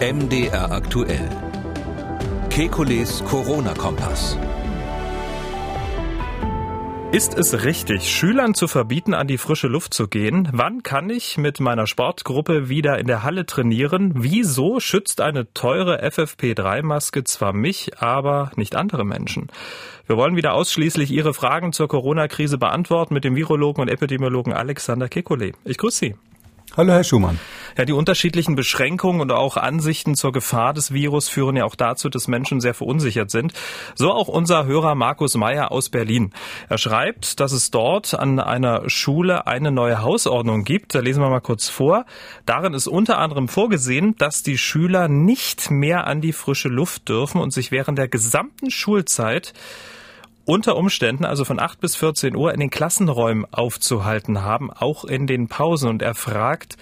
MDR aktuell. Kekules Corona-Kompass. Ist es richtig, Schülern zu verbieten, an die frische Luft zu gehen? Wann kann ich mit meiner Sportgruppe wieder in der Halle trainieren? Wieso schützt eine teure FFP3-Maske zwar mich, aber nicht andere Menschen? Wir wollen wieder ausschließlich Ihre Fragen zur Corona-Krise beantworten mit dem Virologen und Epidemiologen Alexander Kekulé. Ich grüße Sie. Hallo, Herr Schumann. Ja, die unterschiedlichen Beschränkungen und auch Ansichten zur Gefahr des Virus führen ja auch dazu, dass Menschen sehr verunsichert sind. So auch unser Hörer Markus Meyer aus Berlin. Er schreibt, dass es dort an einer Schule eine neue Hausordnung gibt. Da lesen wir mal kurz vor. Darin ist unter anderem vorgesehen, dass die Schüler nicht mehr an die frische Luft dürfen und sich während der gesamten Schulzeit unter Umständen also von 8 bis 14 Uhr in den Klassenräumen aufzuhalten haben, auch in den Pausen. Und er fragt,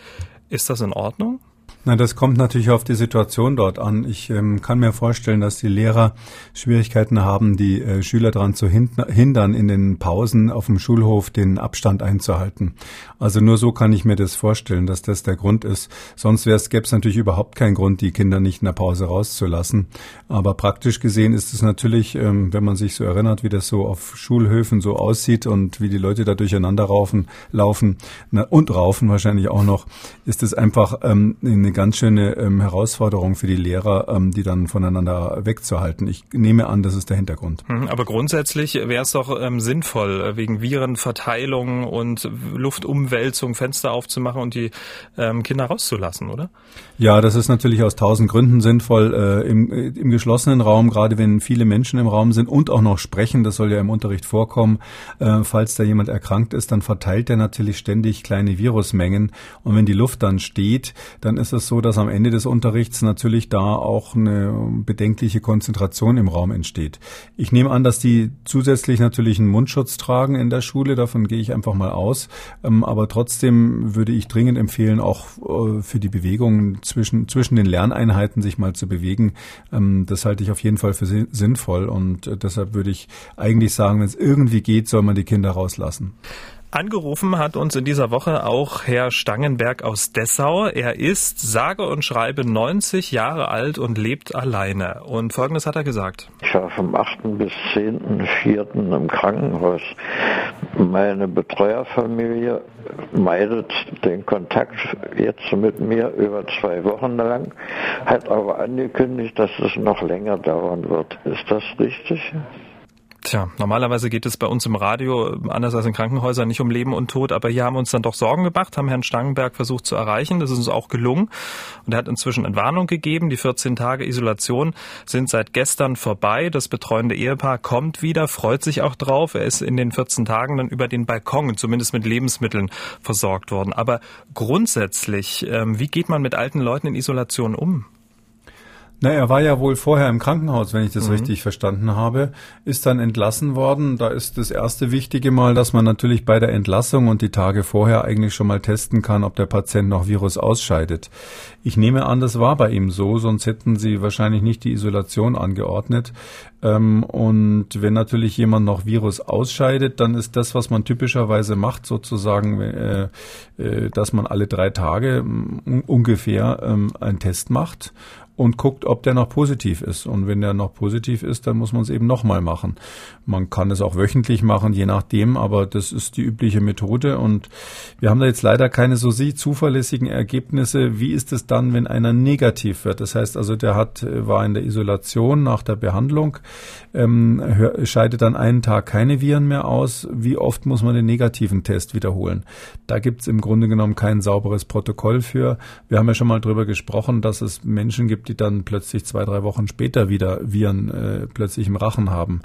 ist das in Ordnung? Na, das kommt natürlich auf die Situation dort an. Ich ähm, kann mir vorstellen, dass die Lehrer Schwierigkeiten haben, die äh, Schüler daran zu hindern, in den Pausen auf dem Schulhof den Abstand einzuhalten. Also nur so kann ich mir das vorstellen, dass das der Grund ist. Sonst gäbe es natürlich überhaupt keinen Grund, die Kinder nicht in der Pause rauszulassen. Aber praktisch gesehen ist es natürlich, ähm, wenn man sich so erinnert, wie das so auf Schulhöfen so aussieht und wie die Leute da durcheinander raufen, laufen na, und raufen wahrscheinlich auch noch, ist es einfach ähm, eine ganz schöne ähm, Herausforderung für die Lehrer, ähm, die dann voneinander wegzuhalten. Ich nehme an, das ist der Hintergrund. Mhm, aber grundsätzlich wäre es doch ähm, sinnvoll, äh, wegen Virenverteilung und Luftumwälzung Fenster aufzumachen und die ähm, Kinder rauszulassen, oder? Ja, das ist natürlich aus tausend Gründen sinnvoll. Äh, im, äh, Im geschlossenen Raum, gerade wenn viele Menschen im Raum sind und auch noch sprechen, das soll ja im Unterricht vorkommen, äh, falls da jemand erkrankt ist, dann verteilt er natürlich ständig kleine Virusmengen. Und wenn die Luft dann steht, dann ist es so, dass am Ende des Unterrichts natürlich da auch eine bedenkliche Konzentration im Raum entsteht. Ich nehme an, dass die zusätzlich natürlich einen Mundschutz tragen in der Schule, davon gehe ich einfach mal aus. Ähm, aber trotzdem würde ich dringend empfehlen, auch äh, für die Bewegung zwischen, zwischen den Lerneinheiten sich mal zu bewegen. Ähm, das halte ich auf jeden Fall für sinnvoll und äh, deshalb würde ich eigentlich sagen, wenn es irgendwie geht, soll man die Kinder rauslassen. Angerufen hat uns in dieser Woche auch Herr Stangenberg aus Dessau. Er ist sage und schreibe 90 Jahre alt und lebt alleine. Und Folgendes hat er gesagt. Ich war vom 8. bis 10.4. im Krankenhaus. Meine Betreuerfamilie meidet den Kontakt jetzt mit mir über zwei Wochen lang, hat aber angekündigt, dass es noch länger dauern wird. Ist das richtig? Tja, normalerweise geht es bei uns im Radio, anders als in Krankenhäusern, nicht um Leben und Tod, aber hier haben wir uns dann doch Sorgen gemacht, haben Herrn Stangenberg versucht zu erreichen. Das ist uns auch gelungen. Und er hat inzwischen Entwarnung gegeben. Die 14 Tage Isolation sind seit gestern vorbei. Das betreuende Ehepaar kommt wieder, freut sich auch drauf. Er ist in den 14 Tagen dann über den Balkon, zumindest mit Lebensmitteln, versorgt worden. Aber grundsätzlich, ähm, wie geht man mit alten Leuten in Isolation um? Na, er war ja wohl vorher im Krankenhaus, wenn ich das mhm. richtig verstanden habe, ist dann entlassen worden. Da ist das erste Wichtige mal, dass man natürlich bei der Entlassung und die Tage vorher eigentlich schon mal testen kann, ob der Patient noch Virus ausscheidet. Ich nehme an, das war bei ihm so, sonst hätten sie wahrscheinlich nicht die Isolation angeordnet. Ähm, und wenn natürlich jemand noch Virus ausscheidet, dann ist das, was man typischerweise macht, sozusagen, äh, äh, dass man alle drei Tage ungefähr ähm, einen Test macht und guckt, ob der noch positiv ist. Und wenn der noch positiv ist, dann muss man es eben nochmal machen. Man kann es auch wöchentlich machen, je nachdem, aber das ist die übliche Methode. Und wir haben da jetzt leider keine so zuverlässigen Ergebnisse. Wie ist es dann, wenn einer negativ wird? Das heißt also, der hat, war in der Isolation nach der Behandlung, ähm, scheidet dann einen Tag keine Viren mehr aus. Wie oft muss man den negativen Test wiederholen? Da gibt es im Grunde genommen kein sauberes Protokoll für. Wir haben ja schon mal drüber gesprochen, dass es Menschen gibt, die dann plötzlich zwei, drei Wochen später wieder Viren äh, plötzlich im Rachen haben.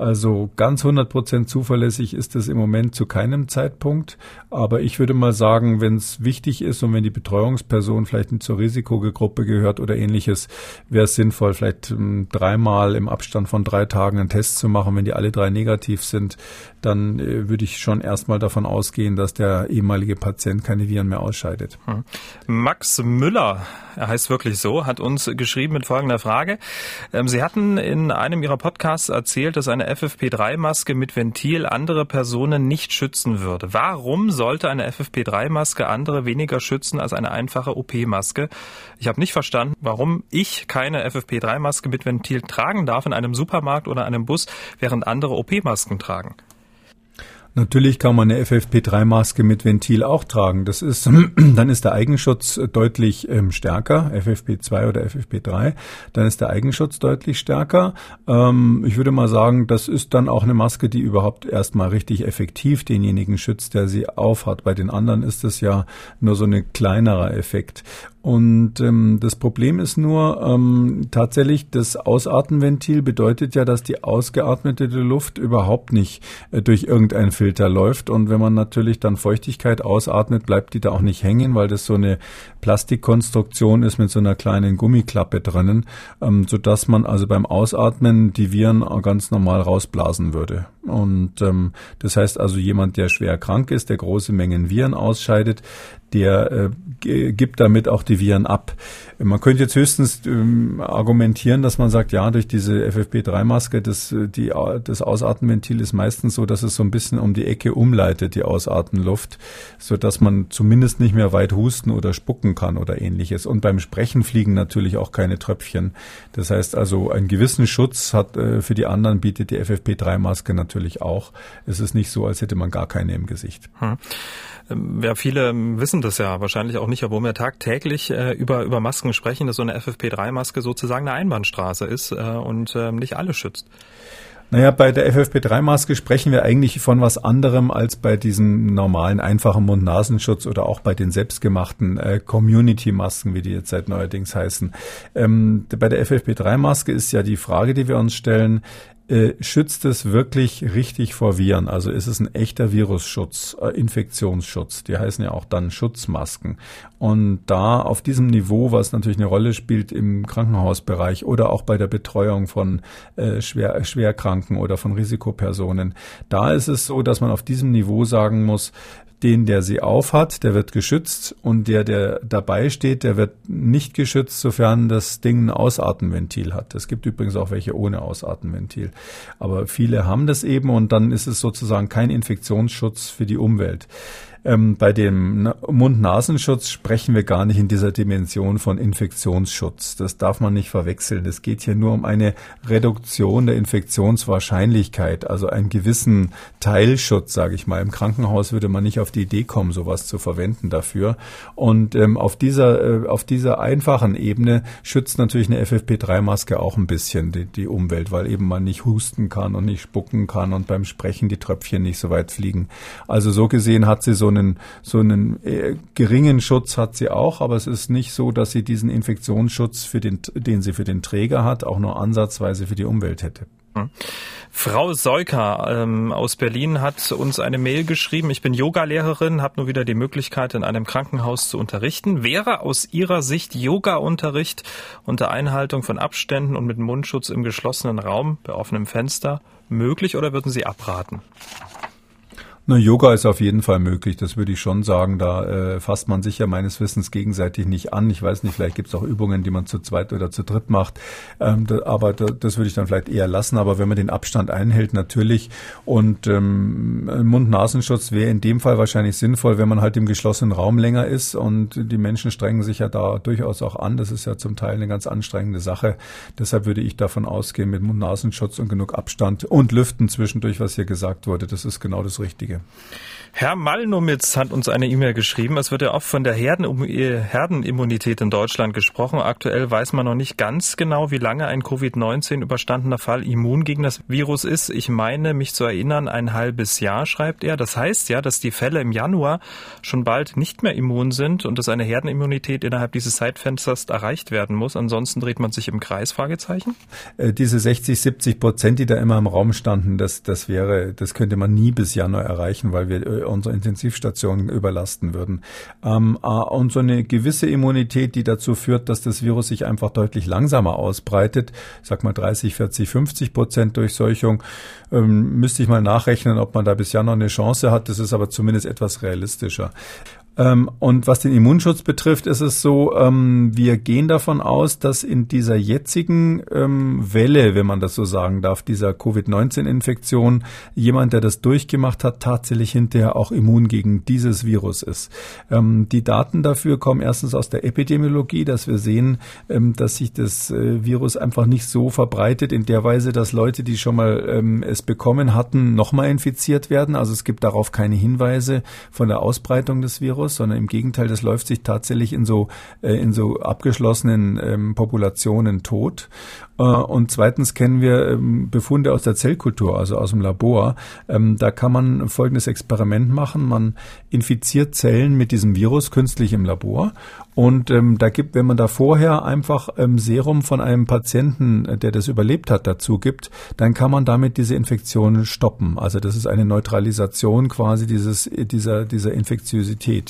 Also ganz 100 Prozent zuverlässig ist es im Moment zu keinem Zeitpunkt. Aber ich würde mal sagen, wenn es wichtig ist und wenn die Betreuungsperson vielleicht zur Risikogruppe gehört oder ähnliches, wäre es sinnvoll, vielleicht ähm, dreimal im Abstand von drei Tagen einen Test zu machen. Wenn die alle drei negativ sind, dann äh, würde ich schon erstmal davon ausgehen, dass der ehemalige Patient keine Viren mehr ausscheidet. Hm. Max Müller, er heißt wirklich so, hat uns uns geschrieben mit folgender Frage. Ähm, Sie hatten in einem Ihrer Podcasts erzählt, dass eine FFP3-Maske mit Ventil andere Personen nicht schützen würde. Warum sollte eine FFP3-Maske andere weniger schützen als eine einfache OP-Maske? Ich habe nicht verstanden, warum ich keine FFP3-Maske mit Ventil tragen darf in einem Supermarkt oder einem Bus, während andere OP-Masken tragen. Natürlich kann man eine FFP3-Maske mit Ventil auch tragen. Das ist, dann ist der Eigenschutz deutlich ähm, stärker, FFP2 oder FFP3. Dann ist der Eigenschutz deutlich stärker. Ähm, ich würde mal sagen, das ist dann auch eine Maske, die überhaupt erstmal richtig effektiv denjenigen schützt, der sie aufhat. Bei den anderen ist es ja nur so ein kleinerer Effekt. Und ähm, das Problem ist nur ähm, tatsächlich, das Ausatmenventil bedeutet ja, dass die ausgeatmete Luft überhaupt nicht äh, durch irgendein Filter läuft. Und wenn man natürlich dann Feuchtigkeit ausatmet, bleibt die da auch nicht hängen, weil das so eine Plastikkonstruktion ist mit so einer kleinen Gummiklappe drinnen, ähm, so dass man also beim Ausatmen die Viren ganz normal rausblasen würde. Und ähm, das heißt also, jemand, der schwer krank ist, der große Mengen Viren ausscheidet, der äh, gibt damit auch die Viren ab. Man könnte jetzt höchstens ähm, argumentieren, dass man sagt, ja, durch diese FFP3-Maske, das, äh, die, das Ausatmenventil ist meistens so, dass es so ein bisschen um die Ecke umleitet, die Ausatmenluft, so dass man zumindest nicht mehr weit husten oder spucken kann oder ähnliches. Und beim Sprechen fliegen natürlich auch keine Tröpfchen. Das heißt also, einen gewissen Schutz hat äh, für die anderen bietet die FFP3-Maske natürlich auch. Es ist nicht so, als hätte man gar keine im Gesicht. Hm. Ähm, ja, viele wissen das ja wahrscheinlich auch nicht, obwohl wir tagtäglich äh, über, über Masken sprechen, dass so eine FFP3-Maske sozusagen eine Einbahnstraße ist äh, und äh, nicht alle schützt. Naja, bei der FFP3-Maske sprechen wir eigentlich von was anderem als bei diesem normalen einfachen Mund-Nasenschutz oder auch bei den selbstgemachten äh, Community-Masken, wie die jetzt seit neuerdings heißen. Ähm, bei der FFP3-Maske ist ja die Frage, die wir uns stellen, äh, schützt es wirklich richtig vor Viren? Also ist es ein echter Virusschutz, äh, Infektionsschutz? Die heißen ja auch dann Schutzmasken. Und da auf diesem Niveau, was natürlich eine Rolle spielt im Krankenhausbereich oder auch bei der Betreuung von äh, schwer, Schwerkranken oder von Risikopersonen, da ist es so, dass man auf diesem Niveau sagen muss, den, der sie aufhat, der wird geschützt und der, der dabei steht, der wird nicht geschützt, sofern das Ding ein Ausatmenventil hat. Es gibt übrigens auch welche ohne Ausatmenventil. Aber viele haben das eben und dann ist es sozusagen kein Infektionsschutz für die Umwelt. Ähm, bei dem Mund-Nasenschutz sprechen wir gar nicht in dieser Dimension von Infektionsschutz. Das darf man nicht verwechseln. Es geht hier nur um eine Reduktion der Infektionswahrscheinlichkeit, also einen gewissen Teilschutz, sage ich mal. Im Krankenhaus würde man nicht auf die Idee kommen, sowas zu verwenden dafür. Und ähm, auf dieser äh, auf dieser einfachen Ebene schützt natürlich eine FFP3-Maske auch ein bisschen die, die Umwelt, weil eben man nicht husten kann und nicht spucken kann und beim Sprechen die Tröpfchen nicht so weit fliegen. Also so gesehen hat sie so einen, so einen äh, geringen Schutz hat sie auch, aber es ist nicht so, dass sie diesen Infektionsschutz, für den, den sie für den Träger hat, auch nur ansatzweise für die Umwelt hätte. Hm. Frau Seuker ähm, aus Berlin hat uns eine Mail geschrieben. Ich bin Yogalehrerin, habe nur wieder die Möglichkeit, in einem Krankenhaus zu unterrichten. Wäre aus Ihrer Sicht Yoga-Unterricht unter Einhaltung von Abständen und mit Mundschutz im geschlossenen Raum bei offenem Fenster möglich oder würden Sie abraten? Na, Yoga ist auf jeden Fall möglich, das würde ich schon sagen. Da äh, fasst man sich ja meines Wissens gegenseitig nicht an. Ich weiß nicht, vielleicht gibt es auch Übungen, die man zu zweit oder zu dritt macht. Ähm, da, aber da, das würde ich dann vielleicht eher lassen. Aber wenn man den Abstand einhält, natürlich. Und ähm, Mund-Nasenschutz wäre in dem Fall wahrscheinlich sinnvoll, wenn man halt im geschlossenen Raum länger ist. Und die Menschen strengen sich ja da durchaus auch an. Das ist ja zum Teil eine ganz anstrengende Sache. Deshalb würde ich davon ausgehen, mit Mund-Nasenschutz und genug Abstand und Lüften zwischendurch, was hier gesagt wurde, das ist genau das Richtige. Herr Malnumitz hat uns eine E-Mail geschrieben. Es wird ja oft von der Herdenimmunität in Deutschland gesprochen. Aktuell weiß man noch nicht ganz genau, wie lange ein Covid-19 überstandener Fall immun gegen das Virus ist. Ich meine, mich zu erinnern, ein halbes Jahr, schreibt er. Das heißt ja, dass die Fälle im Januar schon bald nicht mehr immun sind und dass eine Herdenimmunität innerhalb dieses Zeitfensters erreicht werden muss. Ansonsten dreht man sich im Kreis, Fragezeichen? Äh, diese 60, 70 Prozent, die da immer im Raum standen, das, das wäre, das könnte man nie bis Januar erreichen erreichen, weil wir äh, unsere Intensivstationen überlasten würden. Ähm, äh, und so eine gewisse Immunität, die dazu führt, dass das Virus sich einfach deutlich langsamer ausbreitet, sag mal 30, 40, 50 Prozent Durchseuchung, ähm, müsste ich mal nachrechnen, ob man da bis Januar eine Chance hat. Das ist aber zumindest etwas realistischer. Ähm, und was den Immunschutz betrifft, ist es so, ähm, wir gehen davon aus, dass in dieser jetzigen ähm, Welle, wenn man das so sagen darf, dieser Covid-19-Infektion, jemand, der das durchgemacht hat, tatsächlich hinterher auch immun gegen dieses Virus ist. die Daten dafür kommen erstens aus der Epidemiologie, dass wir sehen, dass sich das äh, Virus einfach nicht so verbreitet in der Weise, dass Leute, die schon mal es bekommen hatten, nochmal infiziert werden. Also es gibt darauf keine Hinweise von der Ausbreitung des Virus aus, sondern im Gegenteil, das läuft sich tatsächlich in so, äh, in so abgeschlossenen ähm, Populationen tot. Äh, und zweitens kennen wir ähm, Befunde aus der Zellkultur, also aus dem Labor. Ähm, da kann man folgendes Experiment machen. Man infiziert Zellen mit diesem Virus künstlich im Labor. Und ähm, da gibt, wenn man da vorher einfach Serum von einem Patienten, äh, der das überlebt hat, dazu gibt, dann kann man damit diese Infektion stoppen. Also das ist eine Neutralisation quasi dieses, dieser, dieser Infektiosität.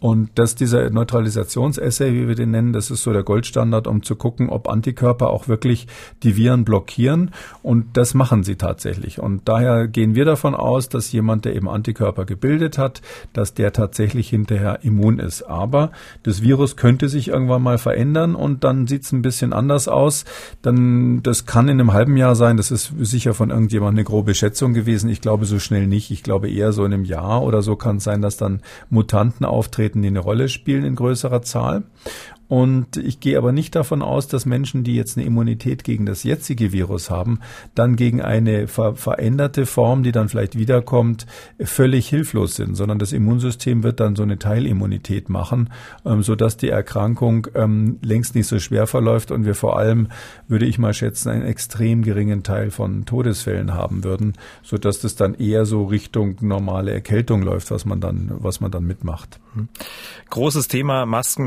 Und dass dieser Neutralisationsessay, wie wir den nennen, das ist so der Goldstandard, um zu gucken, ob Antikörper auch wirklich die Viren blockieren. Und das machen sie tatsächlich. Und daher gehen wir davon aus, dass jemand, der eben Antikörper gebildet hat, dass der tatsächlich hinterher immun ist. Aber das Virus könnte sich irgendwann mal verändern und dann sieht es ein bisschen anders aus. Dann, das kann in einem halben Jahr sein. Das ist sicher von irgendjemand eine grobe Schätzung gewesen. Ich glaube so schnell nicht. Ich glaube eher so in einem Jahr oder so kann es sein, dass dann Mutanten auftreten auftreten, die eine Rolle spielen in größerer Zahl. Und ich gehe aber nicht davon aus, dass Menschen, die jetzt eine Immunität gegen das jetzige Virus haben, dann gegen eine ver veränderte Form, die dann vielleicht wiederkommt, völlig hilflos sind, sondern das Immunsystem wird dann so eine Teilimmunität machen, ähm, sodass die Erkrankung ähm, längst nicht so schwer verläuft und wir vor allem, würde ich mal schätzen, einen extrem geringen Teil von Todesfällen haben würden, sodass das dann eher so Richtung normale Erkältung läuft, was man dann, was man dann mitmacht. Großes Thema Masken,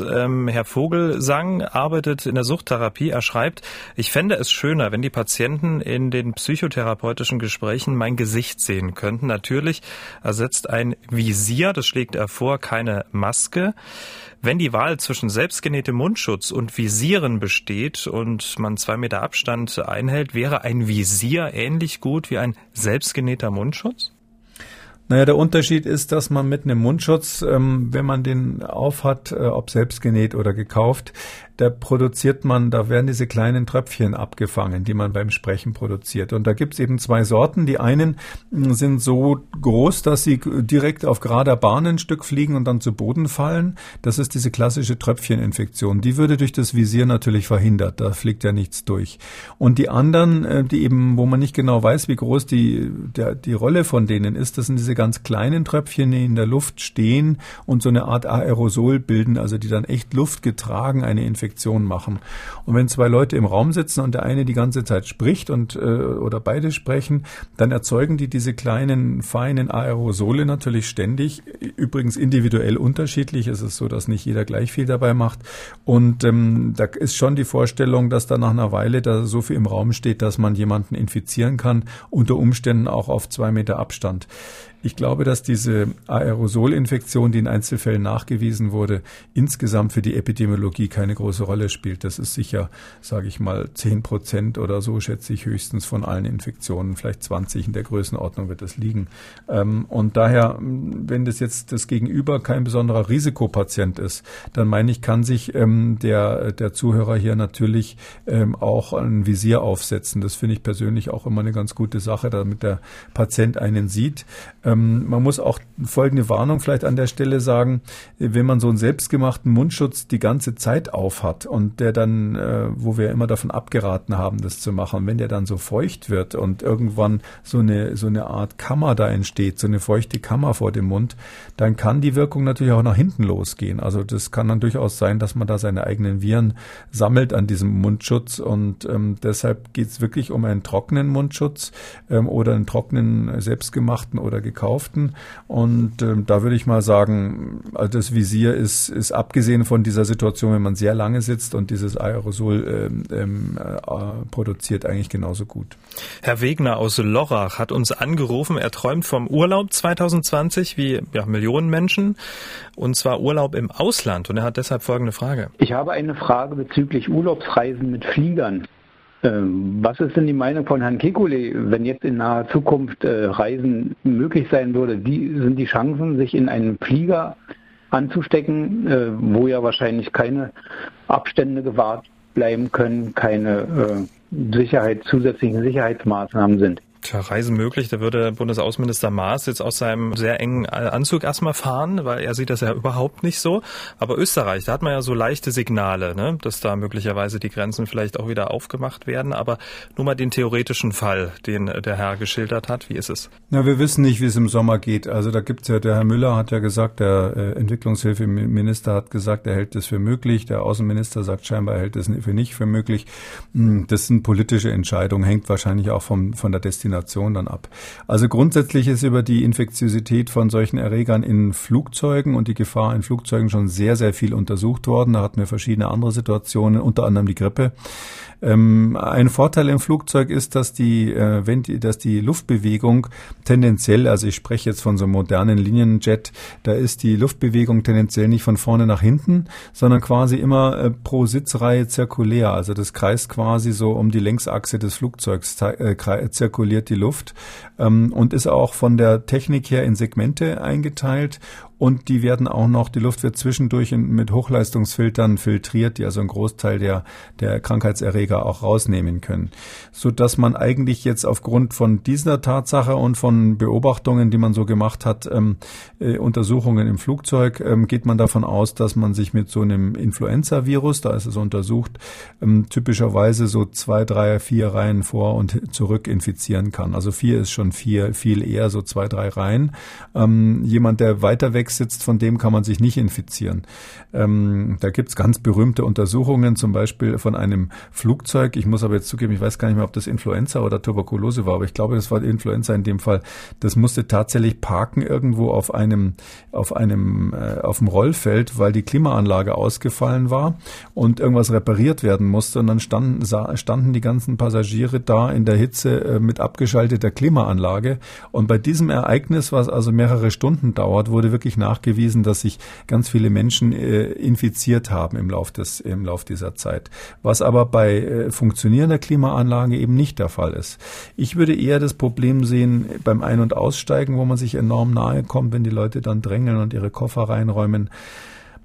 Ähm, Herr Vogelsang arbeitet in der Suchttherapie. Er schreibt, ich fände es schöner, wenn die Patienten in den psychotherapeutischen Gesprächen mein Gesicht sehen könnten. Natürlich ersetzt ein Visier, das schlägt er vor, keine Maske. Wenn die Wahl zwischen selbstgenähtem Mundschutz und Visieren besteht und man zwei Meter Abstand einhält, wäre ein Visier ähnlich gut wie ein selbstgenähter Mundschutz? Naja, der Unterschied ist, dass man mit einem Mundschutz, ähm, wenn man den aufhat, äh, ob selbst genäht oder gekauft, da produziert man, da werden diese kleinen Tröpfchen abgefangen, die man beim Sprechen produziert. Und da gibt's eben zwei Sorten. Die einen hm, sind so groß, dass sie direkt auf gerader Bahn ein Stück fliegen und dann zu Boden fallen. Das ist diese klassische Tröpfcheninfektion. Die würde durch das Visier natürlich verhindert. Da fliegt ja nichts durch. Und die anderen, äh, die eben, wo man nicht genau weiß, wie groß die, der, die Rolle von denen ist, das sind diese ganz kleinen Tröpfchen, die in der Luft stehen und so eine Art Aerosol bilden, also die dann echt Luft getragen eine Infektion Infektion machen. Und wenn zwei Leute im Raum sitzen und der eine die ganze Zeit spricht und äh, oder beide sprechen, dann erzeugen die diese kleinen feinen Aerosole natürlich ständig. Übrigens individuell unterschiedlich. Es ist so, dass nicht jeder gleich viel dabei macht. Und ähm, da ist schon die Vorstellung, dass da nach einer Weile da so viel im Raum steht, dass man jemanden infizieren kann, unter Umständen auch auf zwei Meter Abstand. Ich glaube, dass diese Aerosolinfektion, die in Einzelfällen nachgewiesen wurde, insgesamt für die Epidemiologie keine große Rolle spielt. Das ist sicher, sage ich mal, zehn Prozent oder so, schätze ich höchstens von allen Infektionen. Vielleicht 20 in der Größenordnung wird das liegen. Ähm, und daher, wenn das jetzt das Gegenüber kein besonderer Risikopatient ist, dann meine ich, kann sich ähm, der, der Zuhörer hier natürlich ähm, auch ein Visier aufsetzen. Das finde ich persönlich auch immer eine ganz gute Sache, damit der Patient einen sieht. Ähm, man muss auch folgende Warnung vielleicht an der Stelle sagen, wenn man so einen selbstgemachten Mundschutz die ganze Zeit auf hat und der dann, äh, wo wir immer davon abgeraten haben, das zu machen, wenn der dann so feucht wird und irgendwann so eine, so eine Art Kammer da entsteht, so eine feuchte Kammer vor dem Mund, dann kann die Wirkung natürlich auch nach hinten losgehen. Also das kann dann durchaus sein, dass man da seine eigenen Viren sammelt an diesem Mundschutz und ähm, deshalb geht es wirklich um einen trockenen Mundschutz ähm, oder einen trockenen selbstgemachten oder gekauften gekauften. Und ähm, da würde ich mal sagen, also das Visier ist, ist abgesehen von dieser Situation, wenn man sehr lange sitzt und dieses Aerosol ähm, ähm, äh, produziert, eigentlich genauso gut. Herr Wegner aus Lorach hat uns angerufen. Er träumt vom Urlaub 2020 wie ja, Millionen Menschen und zwar Urlaub im Ausland. Und er hat deshalb folgende Frage. Ich habe eine Frage bezüglich Urlaubsreisen mit Fliegern. Ähm, was ist denn die Meinung von Herrn Kekulé, wenn jetzt in naher Zukunft äh, Reisen möglich sein würde? Wie sind die Chancen, sich in einen Flieger anzustecken, äh, wo ja wahrscheinlich keine Abstände gewahrt bleiben können, keine äh, Sicherheit, zusätzlichen Sicherheitsmaßnahmen sind? Tja, Reisen möglich, da würde Bundesaußenminister Maas jetzt aus seinem sehr engen Anzug erstmal fahren, weil er sieht das ja überhaupt nicht so. Aber Österreich, da hat man ja so leichte Signale, ne, dass da möglicherweise die Grenzen vielleicht auch wieder aufgemacht werden. Aber nur mal den theoretischen Fall, den der Herr geschildert hat. Wie ist es? Na, wir wissen nicht, wie es im Sommer geht. Also da gibt's ja, der Herr Müller hat ja gesagt, der äh, Entwicklungshilfeminister hat gesagt, er hält es für möglich. Der Außenminister sagt scheinbar, er hält es für nicht für möglich. Hm, das sind politische Entscheidungen, hängt wahrscheinlich auch vom, von der Destination Destination dann ab. Also grundsätzlich ist über die Infektiosität von solchen Erregern in Flugzeugen und die Gefahr in Flugzeugen schon sehr, sehr viel untersucht worden. Da hatten wir verschiedene andere Situationen, unter anderem die Grippe. Ähm, ein Vorteil im Flugzeug ist, dass die, äh, wenn die, dass die Luftbewegung tendenziell, also ich spreche jetzt von so einem modernen Linienjet, da ist die Luftbewegung tendenziell nicht von vorne nach hinten, sondern quasi immer äh, pro Sitzreihe zirkulär. Also das kreist quasi so um die Längsachse des Flugzeugs äh, zirkuliert die Luft ähm, und ist auch von der Technik her in Segmente eingeteilt und die werden auch noch, die Luft wird zwischendurch mit Hochleistungsfiltern filtriert, die also einen Großteil der, der Krankheitserreger auch rausnehmen können. So dass man eigentlich jetzt aufgrund von dieser Tatsache und von Beobachtungen, die man so gemacht hat, ähm, äh, Untersuchungen im Flugzeug, ähm, geht man davon aus, dass man sich mit so einem Influenza-Virus, da ist es untersucht, ähm, typischerweise so zwei, drei, vier Reihen vor und zurück infizieren kann. Also vier ist schon vier, viel eher so zwei, drei Reihen. Ähm, jemand, der weiter weg sitzt, von dem kann man sich nicht infizieren. Ähm, da gibt's ganz berühmte Untersuchungen, zum Beispiel von einem Flugzeug. Ich muss aber jetzt zugeben, ich weiß gar nicht mehr, ob das Influenza oder Tuberkulose war, aber ich glaube, das war Influenza in dem Fall. Das musste tatsächlich parken irgendwo auf einem, auf einem, äh, auf dem Rollfeld, weil die Klimaanlage ausgefallen war und irgendwas repariert werden musste. Und dann standen, standen die ganzen Passagiere da in der Hitze äh, mit abgeschalteter Klimaanlage. Und bei diesem Ereignis, was also mehrere Stunden dauert, wurde wirklich nachgewiesen, dass sich ganz viele Menschen äh, infiziert haben im Lauf des im Lauf dieser Zeit, was aber bei äh, funktionierender Klimaanlage eben nicht der Fall ist. Ich würde eher das Problem sehen beim Ein- und Aussteigen, wo man sich enorm nahe kommt, wenn die Leute dann drängeln und ihre Koffer reinräumen.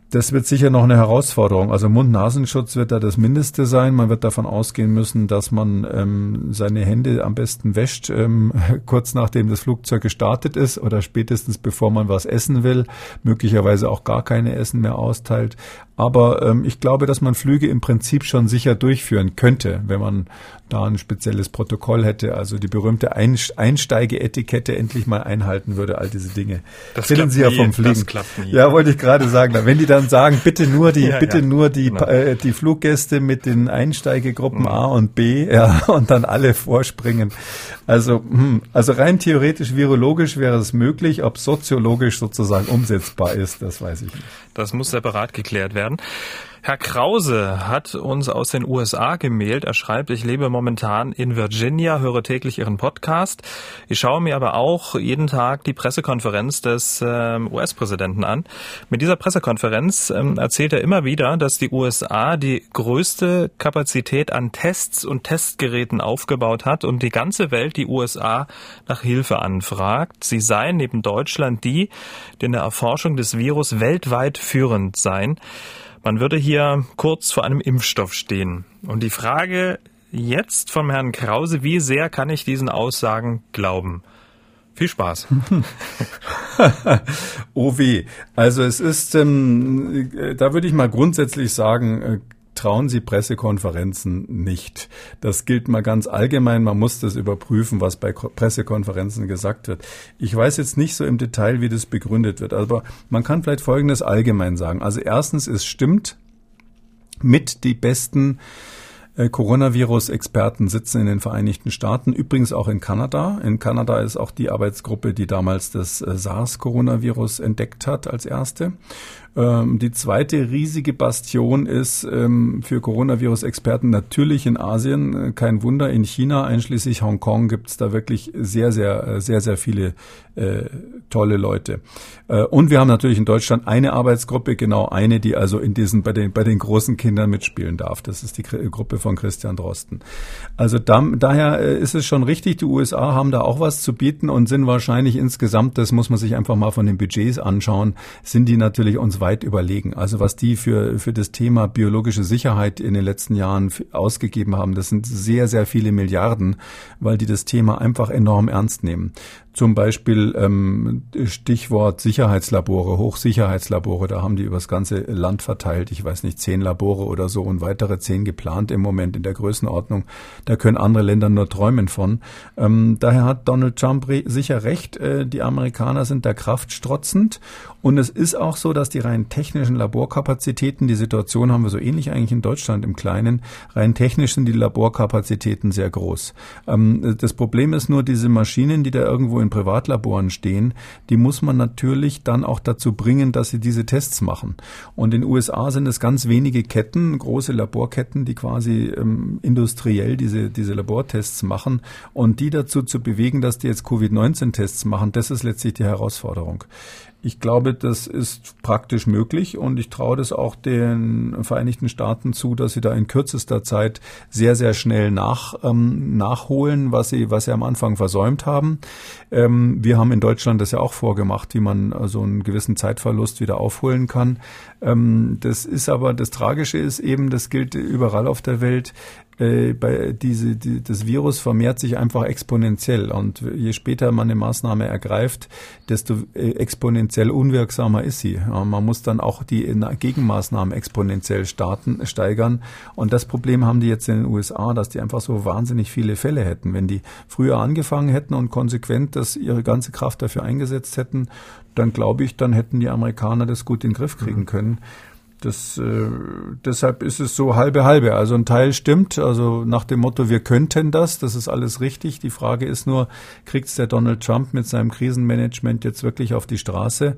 Das wird sicher noch eine Herausforderung. Also Mund-Nasenschutz wird da das Mindeste sein. Man wird davon ausgehen müssen, dass man ähm, seine Hände am besten wäscht, ähm, kurz nachdem das Flugzeug gestartet ist oder spätestens bevor man was essen will, möglicherweise auch gar keine Essen mehr austeilt. Aber ähm, ich glaube, dass man Flüge im Prinzip schon sicher durchführen könnte, wenn man da ein spezielles Protokoll hätte, also die berühmte Einsteigeetikette endlich mal einhalten würde, all diese Dinge. Das Kennen Sie ja vom Fliegen. Nie. Ja, wollte ich gerade sagen. Wenn die dann sagen, bitte nur die, ja, bitte ja. nur die, genau. äh, die Fluggäste mit den Einsteigegruppen mhm. A und B, ja, und dann alle vorspringen. Also, hm, also rein theoretisch, virologisch wäre es möglich, ob soziologisch sozusagen umsetzbar ist, das weiß ich nicht. Das muss separat geklärt werden. werden. Herr Krause hat uns aus den USA gemailt. Er schreibt, ich lebe momentan in Virginia, höre täglich Ihren Podcast. Ich schaue mir aber auch jeden Tag die Pressekonferenz des ähm, US-Präsidenten an. Mit dieser Pressekonferenz ähm, erzählt er immer wieder, dass die USA die größte Kapazität an Tests und Testgeräten aufgebaut hat und die ganze Welt die USA nach Hilfe anfragt. Sie seien neben Deutschland die, die in der Erforschung des Virus weltweit führend seien. Man würde hier kurz vor einem Impfstoff stehen. Und die Frage jetzt vom Herrn Krause, wie sehr kann ich diesen Aussagen glauben? Viel Spaß. oh weh. Also es ist, ähm, äh, da würde ich mal grundsätzlich sagen, äh, trauen Sie Pressekonferenzen nicht. Das gilt mal ganz allgemein. Man muss das überprüfen, was bei Pressekonferenzen gesagt wird. Ich weiß jetzt nicht so im Detail, wie das begründet wird, aber man kann vielleicht Folgendes allgemein sagen. Also erstens, es stimmt, mit die besten äh, Coronavirus-Experten sitzen in den Vereinigten Staaten, übrigens auch in Kanada. In Kanada ist auch die Arbeitsgruppe, die damals das äh, SARS-Coronavirus entdeckt hat als erste. Ähm, die zweite riesige Bastion ist ähm, für Coronavirus-Experten natürlich in Asien. Äh, kein Wunder, in China, einschließlich Hongkong, gibt es da wirklich sehr, sehr, äh, sehr, sehr viele äh, tolle Leute. Äh, und wir haben natürlich in Deutschland eine Arbeitsgruppe, genau eine, die also in diesen bei den bei den großen Kindern mitspielen darf. Das ist die Gruppe von Christian Drosten. Also da, daher äh, ist es schon richtig, die USA haben da auch was zu bieten und sind wahrscheinlich insgesamt, das muss man sich einfach mal von den Budgets anschauen, sind die natürlich uns weit überlegen. Also was die für, für das Thema biologische Sicherheit in den letzten Jahren ausgegeben haben, das sind sehr, sehr viele Milliarden, weil die das Thema einfach enorm ernst nehmen. Zum Beispiel ähm, Stichwort Sicherheitslabore, Hochsicherheitslabore, da haben die übers ganze Land verteilt, ich weiß nicht, zehn Labore oder so und weitere zehn geplant im Moment in der Größenordnung. Da können andere Länder nur träumen von. Ähm, daher hat Donald Trump sicher recht, äh, die Amerikaner sind der Kraft strotzend und es ist auch so, dass die rein technischen Laborkapazitäten, die Situation haben wir so ähnlich eigentlich in Deutschland im Kleinen, rein technisch sind die Laborkapazitäten sehr groß. Ähm, das Problem ist nur, diese Maschinen, die da irgendwo in Privatlaboren stehen, die muss man natürlich dann auch dazu bringen, dass sie diese Tests machen. Und in den USA sind es ganz wenige Ketten, große Laborketten, die quasi ähm, industriell diese, diese Labortests machen und die dazu zu bewegen, dass die jetzt Covid-19-Tests machen, das ist letztlich die Herausforderung. Ich glaube, das ist praktisch möglich und ich traue das auch den Vereinigten Staaten zu, dass sie da in kürzester Zeit sehr, sehr schnell nach, ähm, nachholen, was sie, was sie am Anfang versäumt haben. Ähm, wir haben in Deutschland das ja auch vorgemacht, wie man so also einen gewissen Zeitverlust wieder aufholen kann. Ähm, das ist aber, das Tragische ist eben, das gilt überall auf der Welt, äh, bei diese, die, das Virus vermehrt sich einfach exponentiell und je später man eine Maßnahme ergreift, desto äh, exponentiell unwirksamer ist sie. Man muss dann auch die Gegenmaßnahmen exponentiell starten, steigern und das Problem haben die jetzt in den USA, dass die einfach so wahnsinnig viele Fälle hätten. Wenn die früher angefangen hätten und konsequent das ihre ganze Kraft dafür eingesetzt hätten, dann glaube ich, dann hätten die Amerikaner das gut in den Griff kriegen mhm. Das, äh, deshalb ist es so halbe halbe. Also ein Teil stimmt, also nach dem Motto, wir könnten das, das ist alles richtig. Die Frage ist nur, kriegt es der Donald Trump mit seinem Krisenmanagement jetzt wirklich auf die Straße?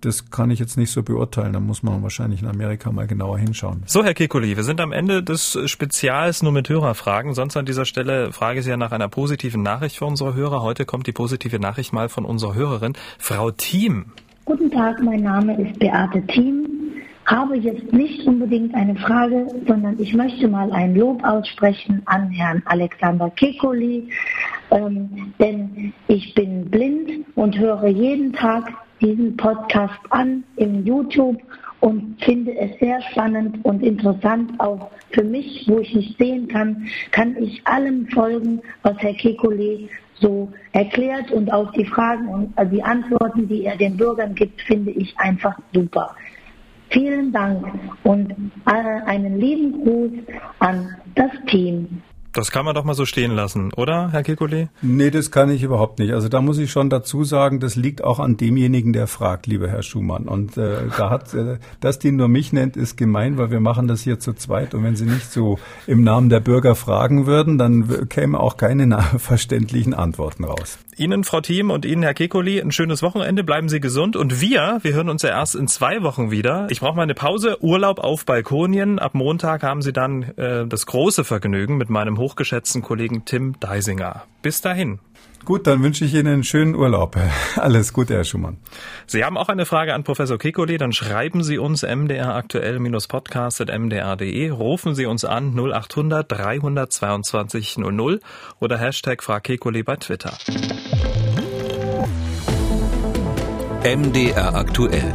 Das kann ich jetzt nicht so beurteilen. Da muss man wahrscheinlich in Amerika mal genauer hinschauen. So, Herr Kekuli, wir sind am Ende des Spezials nur mit Hörerfragen. Sonst an dieser Stelle frage ich Sie ja nach einer positiven Nachricht für unsere Hörer. Heute kommt die positive Nachricht mal von unserer Hörerin, Frau Thiem. Guten Tag, mein Name ist Beate Thiem habe jetzt nicht unbedingt eine Frage, sondern ich möchte mal ein Lob aussprechen an Herrn Alexander Kekoli, ähm, denn ich bin blind und höre jeden Tag diesen Podcast an im YouTube und finde es sehr spannend und interessant, auch für mich, wo ich nicht sehen kann, kann ich allem folgen, was Herr Kekulé so erklärt. Und auch die Fragen und die Antworten, die er den Bürgern gibt, finde ich einfach super. Vielen Dank und einen lieben Gruß an das Team. Das kann man doch mal so stehen lassen, oder, Herr Kekulé? Nee, das kann ich überhaupt nicht. Also da muss ich schon dazu sagen, das liegt auch an demjenigen, der fragt, lieber Herr Schumann. Und äh, da hat, äh, dass die nur mich nennt, ist gemein, weil wir machen das hier zu zweit. Und wenn Sie nicht so im Namen der Bürger fragen würden, dann kämen auch keine verständlichen Antworten raus. Ihnen, Frau Thiem, und Ihnen, Herr Kekoli, ein schönes Wochenende. Bleiben Sie gesund. Und wir, wir hören uns ja erst in zwei Wochen wieder. Ich brauche mal eine Pause. Urlaub auf Balkonien. Ab Montag haben Sie dann äh, das große Vergnügen mit meinem hochgeschätzten Kollegen Tim Deisinger. Bis dahin. Gut, dann wünsche ich Ihnen einen schönen Urlaub. Alles Gute, Herr Schumann. Sie haben auch eine Frage an Professor Kekoli, dann schreiben Sie uns mdraktuell-podcast.mdr.de, rufen Sie uns an 0800 322 00 oder Hashtag Frag Kekoli bei Twitter. MDR aktuell.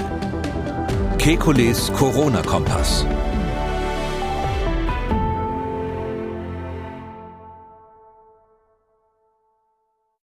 Kekules Corona-Kompass.